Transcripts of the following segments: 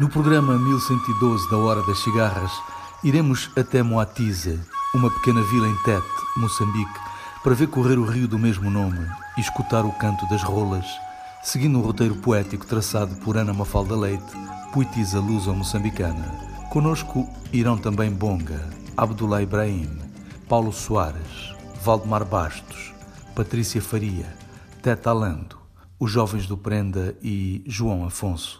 No programa 1112 da Hora das Cigarras, iremos até Moatiza, uma pequena vila em Tete, Moçambique, para ver correr o rio do mesmo nome e escutar o canto das rolas, seguindo um roteiro poético traçado por Ana Mafalda Leite, poetisa luso-moçambicana. Conosco irão também Bonga, Abdullah Ibrahim, Paulo Soares, Valdemar Bastos, Patrícia Faria, Teta Alando, os jovens do Prenda e João Afonso.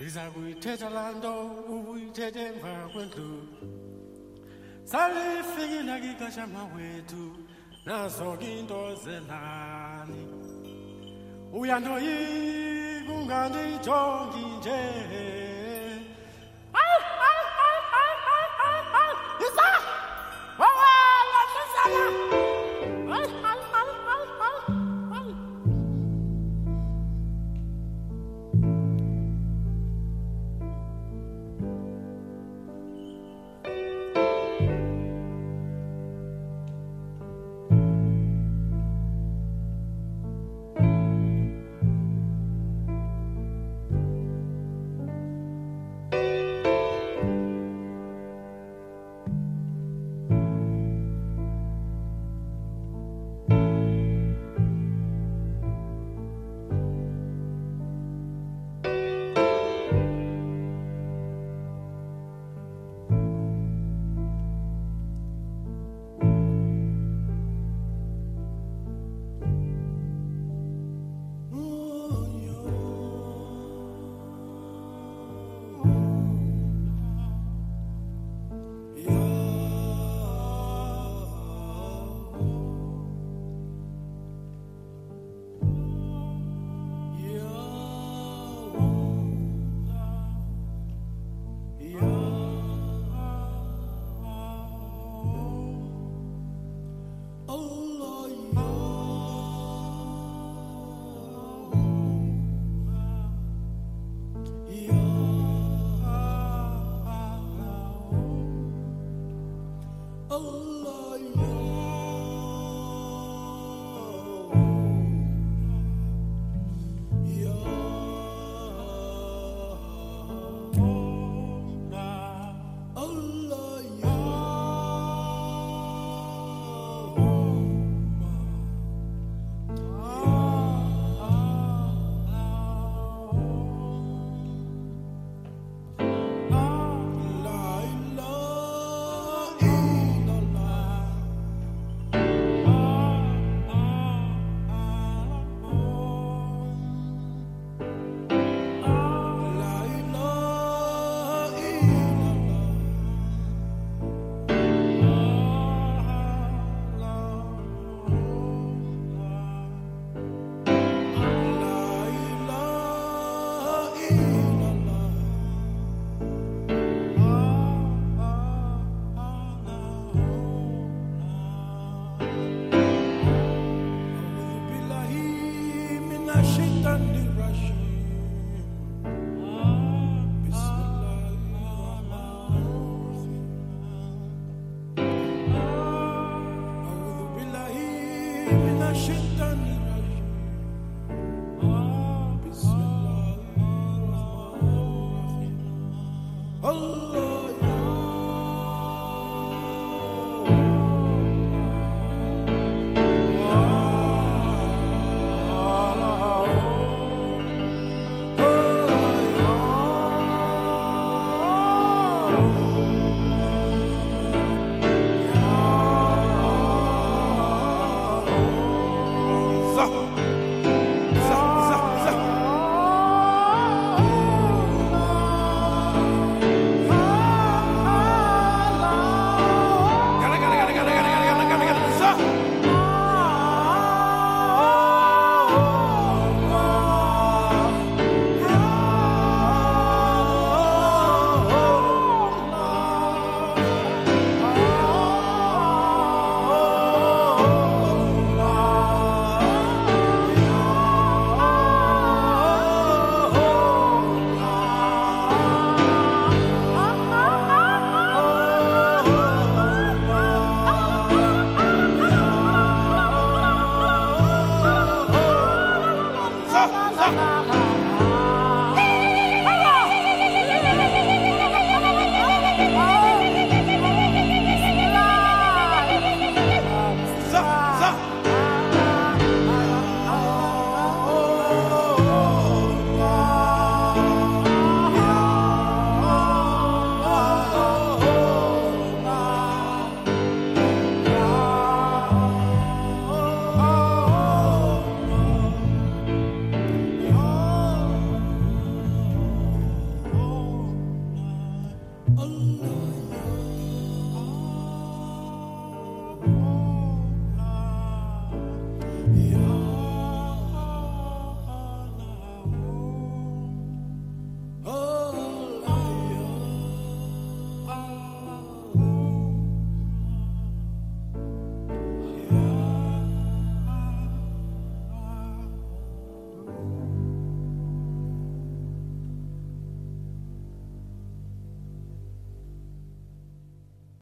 ngizakuyithetha lanto ubuyithethe emva kwendlu salifikile kikashama wethu nazo kinto zelani uyandoyika ungandijongi nje Allah. Allah